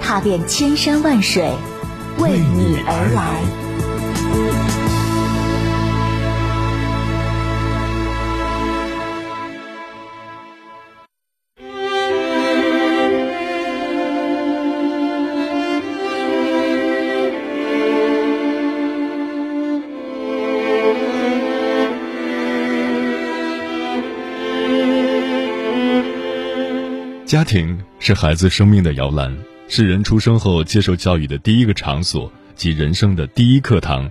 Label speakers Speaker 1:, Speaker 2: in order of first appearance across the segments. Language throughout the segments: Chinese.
Speaker 1: 踏遍千山万水，为你而来。
Speaker 2: 家庭是孩子生命的摇篮，是人出生后接受教育的第一个场所及人生的第一课堂。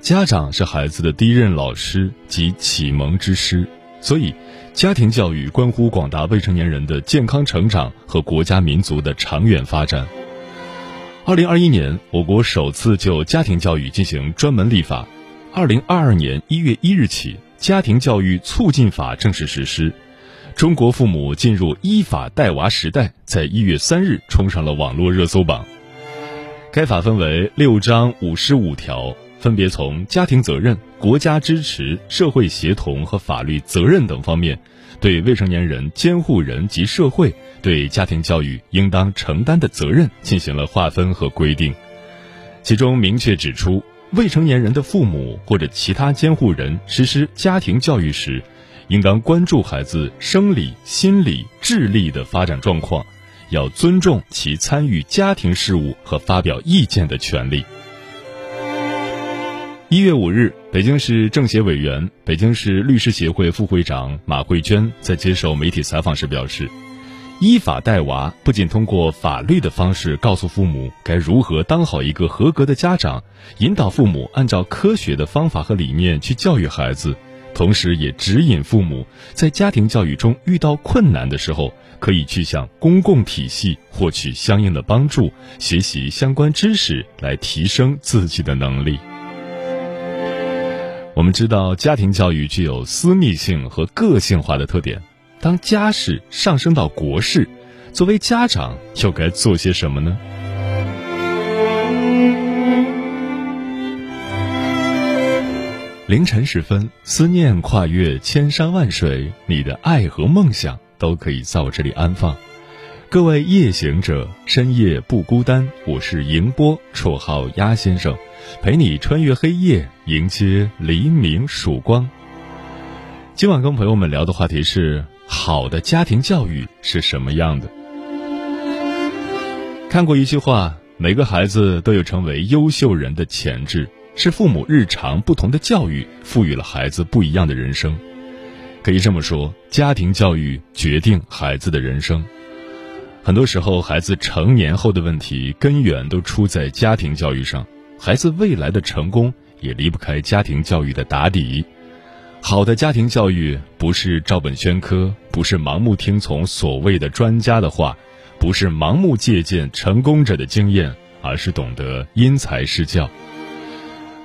Speaker 2: 家长是孩子的第一任老师及启蒙之师，所以，家庭教育关乎广大未成年人的健康成长和国家民族的长远发展。二零二一年，我国首次就家庭教育进行专门立法。二零二二年一月一日起，《家庭教育促进法》正式实施。中国父母进入依法带娃时代，在一月三日冲上了网络热搜榜。该法分为六章五十五条，分别从家庭责任、国家支持、社会协同和法律责任等方面，对未成年人监护人及社会对家庭教育应当承担的责任进行了划分和规定。其中明确指出，未成年人的父母或者其他监护人实施家庭教育时，应当关注孩子生理、心理、智力的发展状况，要尊重其参与家庭事务和发表意见的权利。一月五日，北京市政协委员、北京市律师协会副会长马慧娟在接受媒体采访时表示，依法带娃不仅通过法律的方式告诉父母该如何当好一个合格的家长，引导父母按照科学的方法和理念去教育孩子。同时，也指引父母在家庭教育中遇到困难的时候，可以去向公共体系获取相应的帮助，学习相关知识来提升自己的能力。我们知道，家庭教育具有私密性和个性化的特点。当家事上升到国事，作为家长又该做些什么呢？凌晨时分，思念跨越千山万水，你的爱和梦想都可以在我这里安放。各位夜行者，深夜不孤单。我是迎波，绰号鸭先生，陪你穿越黑夜，迎接黎明曙光。今晚跟朋友们聊的话题是：好的家庭教育是什么样的？看过一句话，每个孩子都有成为优秀人的潜质。是父母日常不同的教育赋予了孩子不一样的人生，可以这么说，家庭教育决定孩子的人生。很多时候，孩子成年后的问题根源都出在家庭教育上，孩子未来的成功也离不开家庭教育的打底。好的家庭教育不是照本宣科，不是盲目听从所谓的专家的话，不是盲目借鉴成功者的经验，而是懂得因材施教。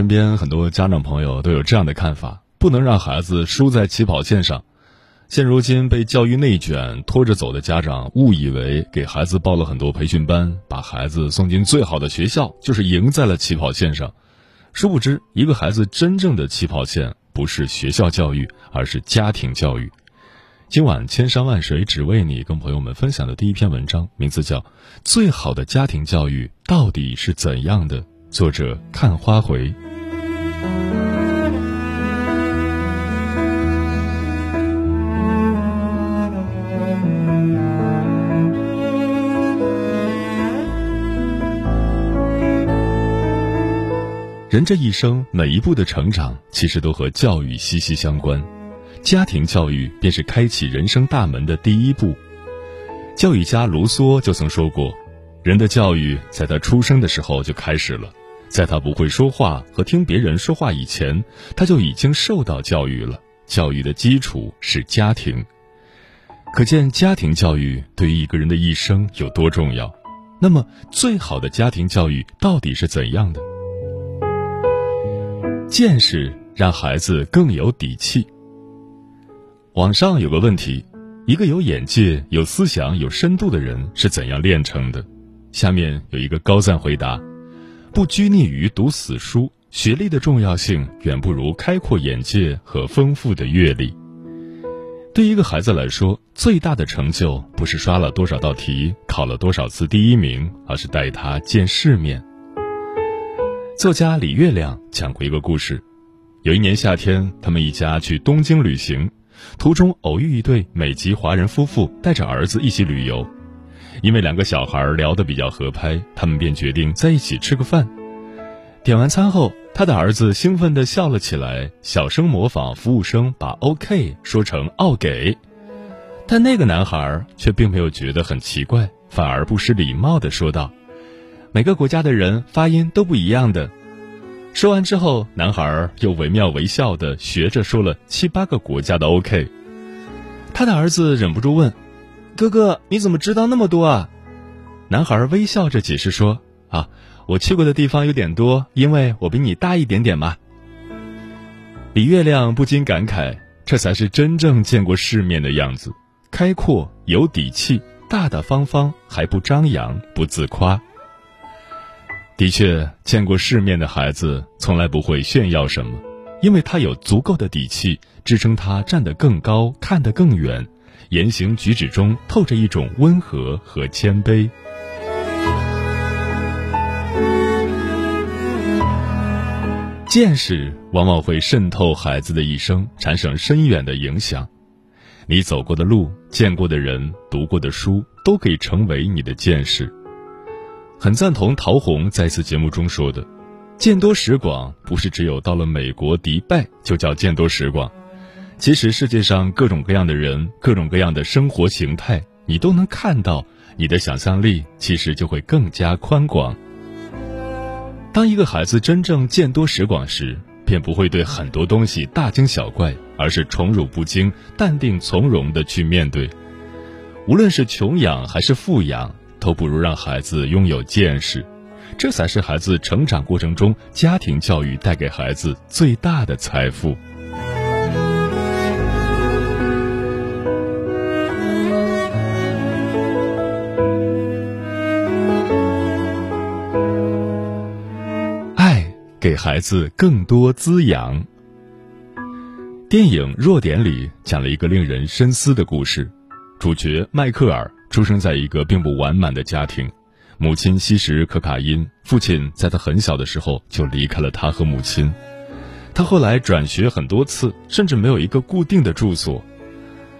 Speaker 2: 身边很多家长朋友都有这样的看法：不能让孩子输在起跑线上。现如今被教育内卷拖着走的家长，误以为给孩子报了很多培训班，把孩子送进最好的学校，就是赢在了起跑线上。殊不知，一个孩子真正的起跑线不是学校教育，而是家庭教育。今晚千山万水只为你，跟朋友们分享的第一篇文章，名字叫《最好的家庭教育到底是怎样的》，作者看花回。人这一生每一步的成长，其实都和教育息息相关。家庭教育便是开启人生大门的第一步。教育家卢梭就曾说过：“人的教育在他出生的时候就开始了，在他不会说话和听别人说话以前，他就已经受到教育了。教育的基础是家庭，可见家庭教育对于一个人的一生有多重要。那么，最好的家庭教育到底是怎样的？”见识让孩子更有底气。网上有个问题：一个有眼界、有思想、有深度的人是怎样炼成的？下面有一个高赞回答：不拘泥于读死书，学历的重要性远不如开阔眼界和丰富的阅历。对一个孩子来说，最大的成就不是刷了多少道题、考了多少次第一名，而是带他见世面。作家李月亮讲过一个故事：有一年夏天，他们一家去东京旅行，途中偶遇一对美籍华人夫妇带着儿子一起旅游。因为两个小孩聊得比较合拍，他们便决定在一起吃个饭。点完餐后，他的儿子兴奋地笑了起来，小声模仿服务生把 “OK” 说成“奥给”，但那个男孩却并没有觉得很奇怪，反而不失礼貌地说道。每个国家的人发音都不一样的。说完之后，男孩又惟妙惟肖的学着说了七八个国家的 OK。他的儿子忍不住问：“哥哥，你怎么知道那么多啊？”男孩微笑着解释说：“啊，我去过的地方有点多，因为我比你大一点点嘛。”李月亮不禁感慨：这才是真正见过世面的样子，开阔有底气，大大方方，还不张扬不自夸。的确，见过世面的孩子从来不会炫耀什么，因为他有足够的底气支撑他站得更高、看得更远，言行举止中透着一种温和和谦卑。见识往往会渗透孩子的一生，产生深远的影响。你走过的路、见过的人、读过的书，都可以成为你的见识。很赞同陶虹在次节目中说的：“见多识广，不是只有到了美国迪拜就叫见多识广。其实世界上各种各样的人，各种各样的生活形态，你都能看到，你的想象力其实就会更加宽广。当一个孩子真正见多识广时，便不会对很多东西大惊小怪，而是宠辱不惊、淡定从容的去面对。无论是穷养还是富养。”都不如让孩子拥有见识，这才是孩子成长过程中家庭教育带给孩子最大的财富。给孩子更多滋养。电影《弱点》里讲了一个令人深思的故事，主角迈克尔。出生在一个并不完满的家庭，母亲吸食可卡因，父亲在他很小的时候就离开了他和母亲。他后来转学很多次，甚至没有一个固定的住所。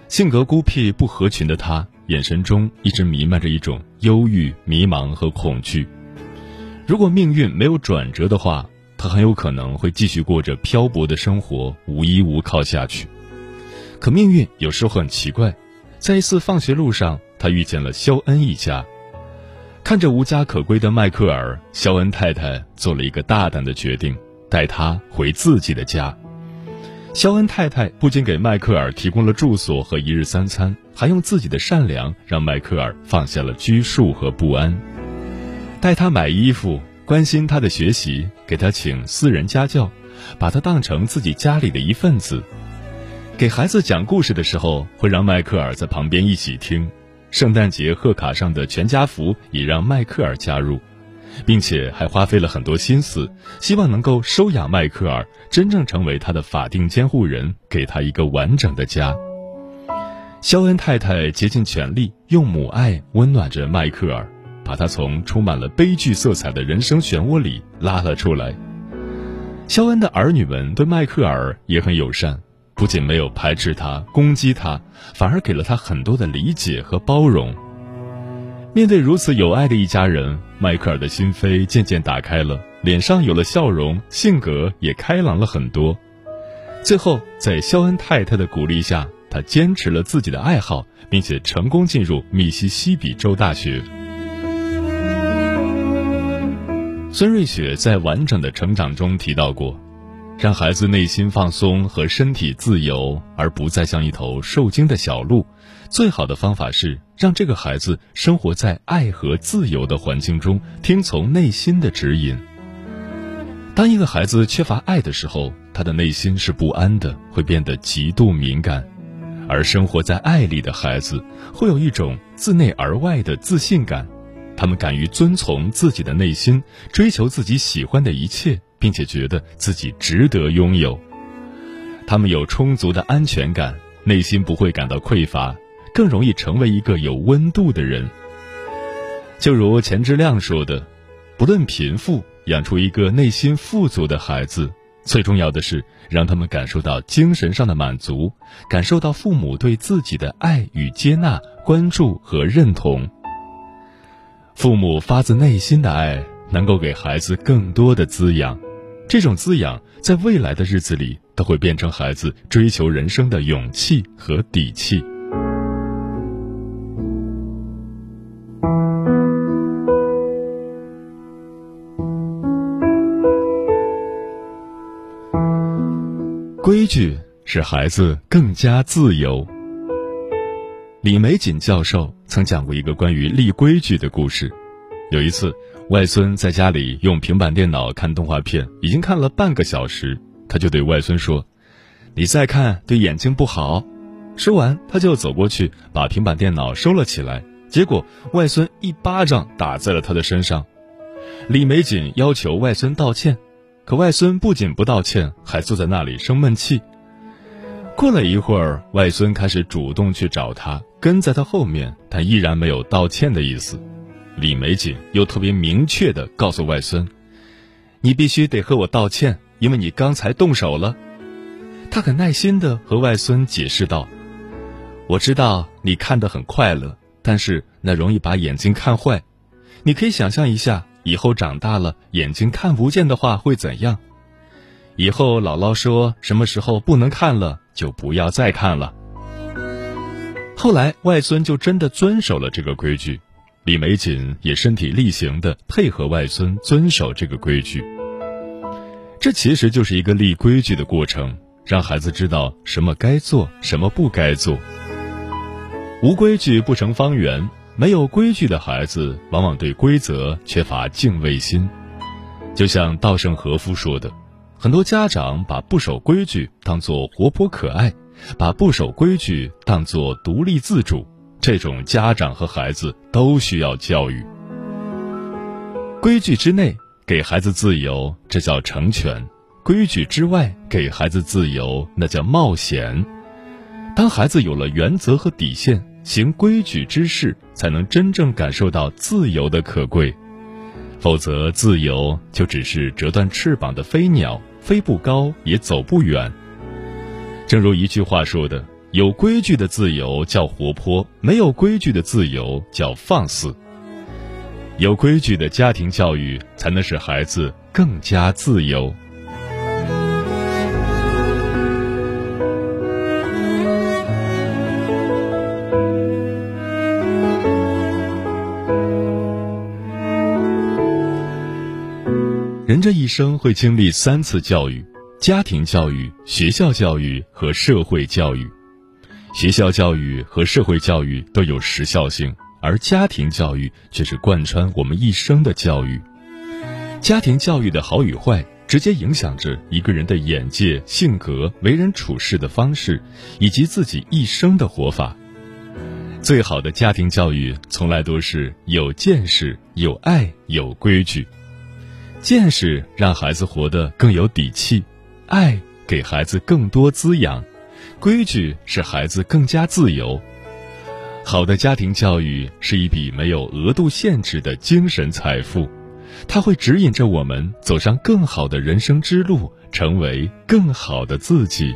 Speaker 2: 性格孤僻不合群的他，眼神中一直弥漫着一种忧郁、迷茫和恐惧。如果命运没有转折的话，他很有可能会继续过着漂泊的生活，无依无靠下去。可命运有时候很奇怪，在一次放学路上。他遇见了肖恩一家，看着无家可归的迈克尔，肖恩太太做了一个大胆的决定，带他回自己的家。肖恩太太不仅给迈克尔提供了住所和一日三餐，还用自己的善良让迈克尔放下了拘束和不安，带他买衣服、关心他的学习，给他请私人家教，把他当成自己家里的一份子。给孩子讲故事的时候，会让迈克尔在旁边一起听。圣诞节贺卡上的全家福也让迈克尔加入，并且还花费了很多心思，希望能够收养迈克尔，真正成为他的法定监护人，给他一个完整的家。肖恩太太竭尽全力，用母爱温暖着迈克尔，把他从充满了悲剧色彩的人生漩涡里拉了出来。肖恩的儿女们对迈克尔也很友善。不仅没有排斥他、攻击他，反而给了他很多的理解和包容。面对如此有爱的一家人，迈克尔的心扉渐渐打开了，脸上有了笑容，性格也开朗了很多。最后，在肖恩太太的鼓励下，他坚持了自己的爱好，并且成功进入密西西比州大学。孙瑞雪在完整的成长中提到过。让孩子内心放松和身体自由，而不再像一头受惊的小鹿。最好的方法是让这个孩子生活在爱和自由的环境中，听从内心的指引。当一个孩子缺乏爱的时候，他的内心是不安的，会变得极度敏感；而生活在爱里的孩子，会有一种自内而外的自信感，他们敢于遵从自己的内心，追求自己喜欢的一切。并且觉得自己值得拥有，他们有充足的安全感，内心不会感到匮乏，更容易成为一个有温度的人。就如钱之亮说的：“不论贫富，养出一个内心富足的孩子，最重要的是让他们感受到精神上的满足，感受到父母对自己的爱与接纳、关注和认同。父母发自内心的爱，能够给孩子更多的滋养。”这种滋养，在未来的日子里都会变成孩子追求人生的勇气和底气。规矩使孩子更加自由。李玫瑾教授曾讲过一个关于立规矩的故事。有一次。外孙在家里用平板电脑看动画片，已经看了半个小时，他就对外孙说：“你再看对眼睛不好。”说完，他就走过去把平板电脑收了起来。结果外孙一巴掌打在了他的身上。李玫瑾要求外孙道歉，可外孙不仅不道歉，还坐在那里生闷气。过了一会儿，外孙开始主动去找他，跟在他后面，但依然没有道歉的意思。李美景又特别明确地告诉外孙：“你必须得和我道歉，因为你刚才动手了。”他很耐心地和外孙解释道：“我知道你看得很快乐，但是那容易把眼睛看坏。你可以想象一下，以后长大了眼睛看不见的话会怎样？以后姥姥说什么时候不能看了，就不要再看了。”后来外孙就真的遵守了这个规矩。李玫瑾也身体力行地配合外孙遵守这个规矩。这其实就是一个立规矩的过程，让孩子知道什么该做，什么不该做。无规矩不成方圆，没有规矩的孩子往往对规则缺乏敬畏心。就像稻盛和夫说的，很多家长把不守规矩当作活泼可爱，把不守规矩当作独立自主。这种家长和孩子都需要教育。规矩之内给孩子自由，这叫成全；规矩之外给孩子自由，那叫冒险。当孩子有了原则和底线，行规矩之事，才能真正感受到自由的可贵。否则，自由就只是折断翅膀的飞鸟，飞不高也走不远。正如一句话说的。有规矩的自由叫活泼，没有规矩的自由叫放肆。有规矩的家庭教育才能使孩子更加自由。人这一生会经历三次教育：家庭教育、学校教育和社会教育。学校教育和社会教育都有时效性，而家庭教育却是贯穿我们一生的教育。
Speaker 3: 家庭教育的好与坏，直接影响着一个人的眼界、性格、为人处事的方式，以及自己一生的活法。最好的家庭教育，从来都是有见识、有爱、有规矩。见识让孩子活得更有底气，爱给孩子更多滋养，规矩使孩子更加自由。好的家庭教育是一笔没有额度限制的精神财富，它会指引着我们走上更好的人生之路，成为更好的自己。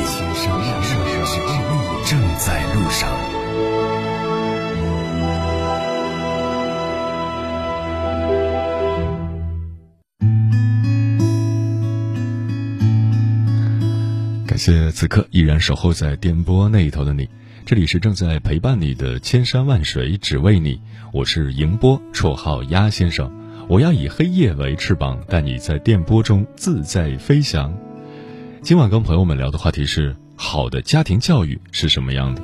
Speaker 2: 你，正在路上。感谢此刻依然守候在电波那一头的你，这里是正在陪伴你的千山万水只为你，我是迎波，绰号鸭先生。我要以黑夜为翅膀，带你在电波中自在飞翔。今晚跟朋友们聊的话题是：好的家庭教育是什么样的？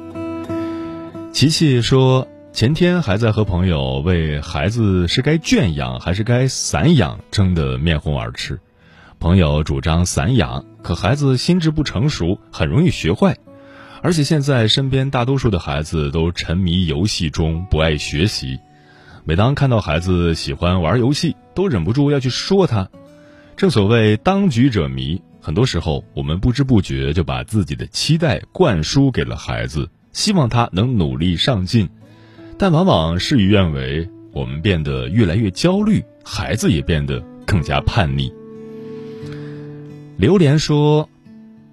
Speaker 2: 琪琪说，前天还在和朋友为孩子是该圈养还是该散养争得面红耳赤。朋友主张散养，可孩子心智不成熟，很容易学坏，而且现在身边大多数的孩子都沉迷游戏中，不爱学习。每当看到孩子喜欢玩游戏，都忍不住要去说他。正所谓当局者迷，很多时候我们不知不觉就把自己的期待灌输给了孩子，希望他能努力上进，但往往事与愿违，我们变得越来越焦虑，孩子也变得更加叛逆。榴莲说：“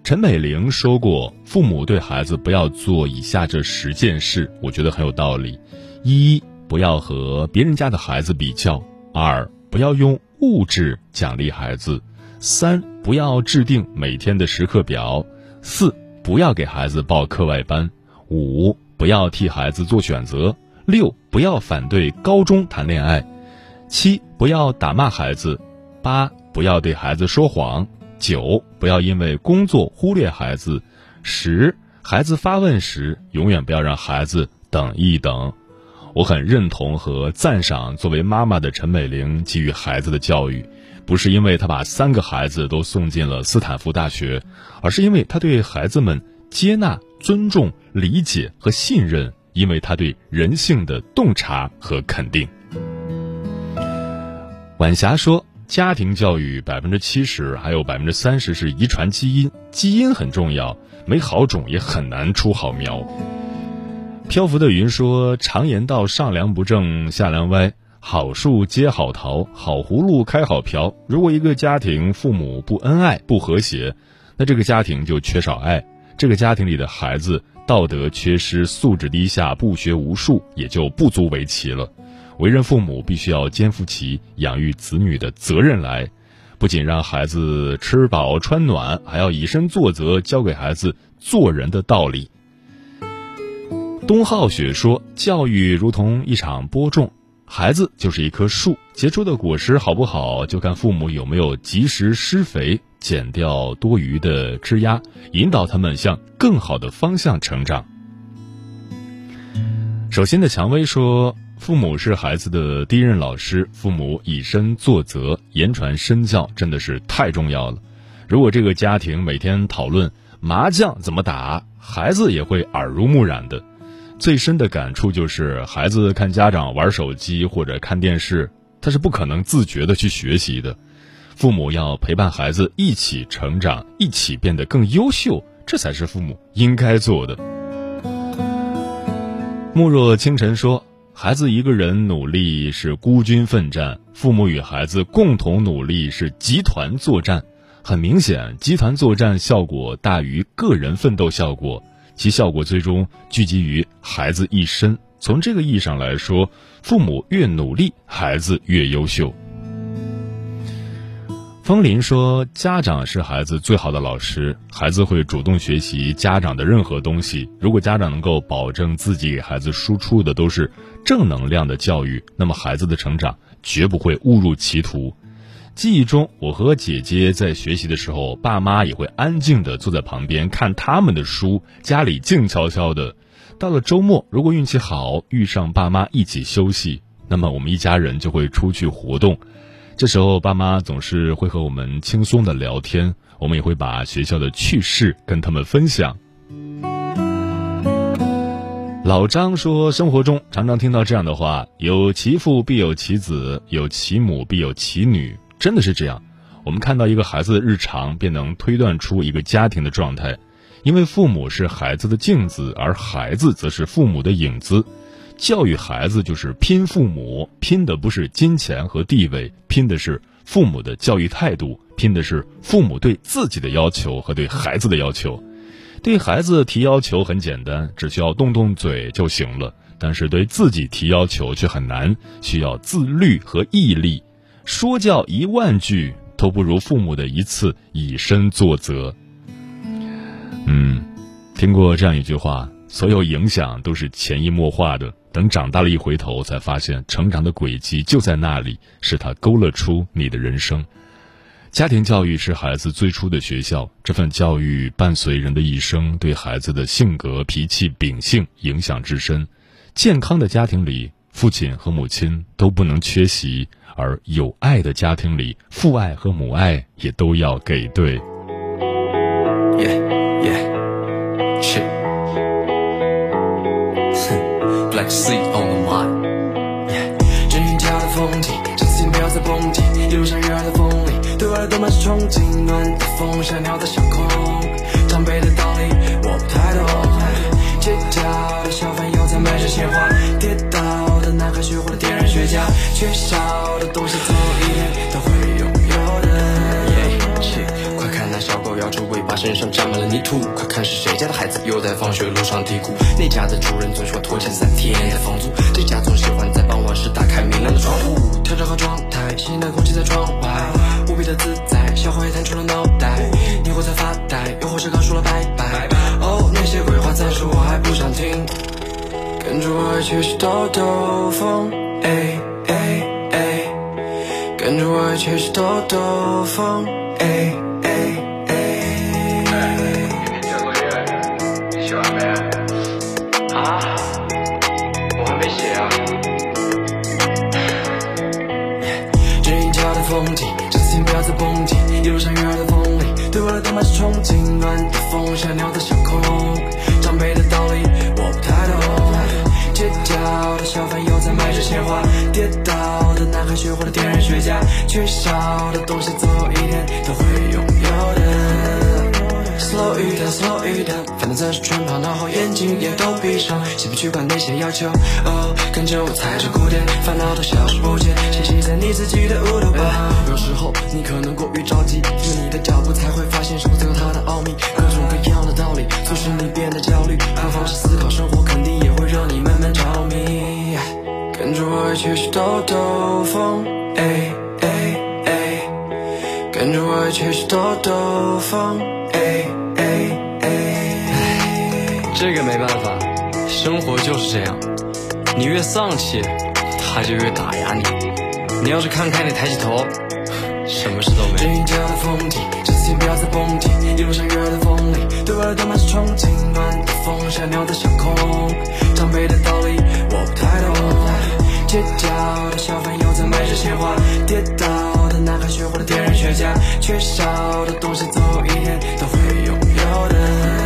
Speaker 2: 陈美玲说过，父母对孩子不要做以下这十件事，我觉得很有道理：一、不要和别人家的孩子比较；二、不要用物质奖励孩子；三、不要制定每天的时刻表；四、不要给孩子报课外班；五、不要替孩子做选择；六、不要反对高中谈恋爱；七、不要打骂孩子；八、不要对孩子说谎。”九，不要因为工作忽略孩子；十，孩子发问时，永远不要让孩子等一等。我很认同和赞赏作为妈妈的陈美玲给予孩子的教育，不是因为她把三个孩子都送进了斯坦福大学，而是因为她对孩子们接纳、尊重、理解和信任，因为她对人性的洞察和肯定。晚霞说。家庭教育百分之七十，还有百分之三十是遗传基因，基因很重要，没好种也很难出好苗。漂浮的云说：“常言道，上梁不正下梁歪，好树结好桃，好葫芦开好瓢。如果一个家庭父母不恩爱、不和谐，那这个家庭就缺少爱，这个家庭里的孩子道德缺失、素质低下、不学无术，也就不足为奇了。”为人父母必须要肩负起养育子女的责任来，不仅让孩子吃饱穿暖，还要以身作则，教给孩子做人的道理。东浩雪说：“教育如同一场播种，孩子就是一棵树，结出的果实好不好，就看父母有没有及时施肥，减掉多余的枝丫，引导他们向更好的方向成长。”首先的蔷薇说。父母是孩子的第一任老师，父母以身作则，言传身教，真的是太重要了。如果这个家庭每天讨论麻将怎么打，孩子也会耳濡目染的。最深的感触就是，孩子看家长玩手机或者看电视，他是不可能自觉的去学习的。父母要陪伴孩子一起成长，一起变得更优秀，这才是父母应该做的。慕若清晨说。孩子一个人努力是孤军奋战，父母与孩子共同努力是集团作战。很明显，集团作战效果大于个人奋斗效果，其效果最终聚集于孩子一身。从这个意义上来说，父母越努力，孩子越优秀。风林说：“家长是孩子最好的老师，孩子会主动学习家长的任何东西。如果家长能够保证自己给孩子输出的都是正能量的教育，那么孩子的成长绝不会误入歧途。”记忆中，我和姐姐在学习的时候，爸妈也会安静的坐在旁边看他们的书，家里静悄悄的。到了周末，如果运气好遇上爸妈一起休息，那么我们一家人就会出去活动。这时候，爸妈总是会和我们轻松的聊天，我们也会把学校的趣事跟他们分享。老张说，生活中常常听到这样的话：“有其父必有其子，有其母必有其女。”真的是这样。我们看到一个孩子的日常，便能推断出一个家庭的状态，因为父母是孩子的镜子，而孩子则是父母的影子。教育孩子就是拼父母，拼的不是金钱和地位，拼的是父母的教育态度，拼的是父母对自己的要求和对孩子的要求。对孩子提要求很简单，只需要动动嘴就行了；但是对自己提要求却很难，需要自律和毅力。说教一万句都不如父母的一次以身作则。嗯，听过这样一句话：所有影响都是潜移默化的。等长大了一回头，才发现成长的轨迹就在那里，是他勾勒出你的人生。家庭教育是孩子最初的学校，这份教育伴随人的一生，对孩子的性格、脾气、秉性影响至深。健康的家庭里，父亲和母亲都不能缺席；而有爱的家庭里，父爱和母爱也都要给对。
Speaker 4: Black sea on the mind。阵雨家的风景，这次不要再蹦迪。一路上悦耳的风铃，对我都满是憧憬。暖的风像鸟在上空，长辈的道理我不太懂。点燃雪茄，缺少的东西总有一天都会拥有的。快看那小狗摇着尾巴，身上沾满了泥土。快看是谁家的孩子又在放学路上啼哭。那家的主人总喜欢拖欠三天的房租，这家总喜欢在傍晚时打开明亮的窗户，调整好状态，新鲜的空气在窗外，无比的自在。小孩探出了脑袋，你或在发呆，又或是刚说了拜拜。哦，那些鬼话暂时我还不想听，跟着我一起去兜兜风，哎哎哎，跟着我一起去兜兜风，哎。哎。哎。写完没？啊，我还没写啊。这一家的风景，这次请不要再蹦迪。一路上悦耳的风铃，对我来都满是憧憬。暖的风像鸟在上空，小贩又在卖着鲜花，跌倒的男孩学会了点燃雪茄，缺少的东西总有一天都会拥有的。Slow 一点，Slow 一点，反正暂时全跑，然后眼睛也都闭上，先不去管那些要求。哦，跟着我踩着鼓点，烦恼都消失不见，栖息在你自己的乌托邦。有时候你可能过于着急，因为你的脚步才会发现生活最后它的奥秘，各种各样的道理促使你变得焦虑。换方式思考生活，肯定也会让你慢慢着迷。我一起去兜兜风，哎哎哎，跟着我一起去兜兜风，哎哎哎。这个没办法，生活就是这样，你越丧气，他就越打压你。你要是看开，你抬起头，什么事都没。这一家的风景，这次请不要再蹦迪。一路上风里，对我来都满是憧憬。暖的风像鸟在上空，长辈的道理我不太懂。街角的小贩又在卖着鲜花？跌倒的男孩学会了点燃雪茄缺少的东西总有一天都会拥有的。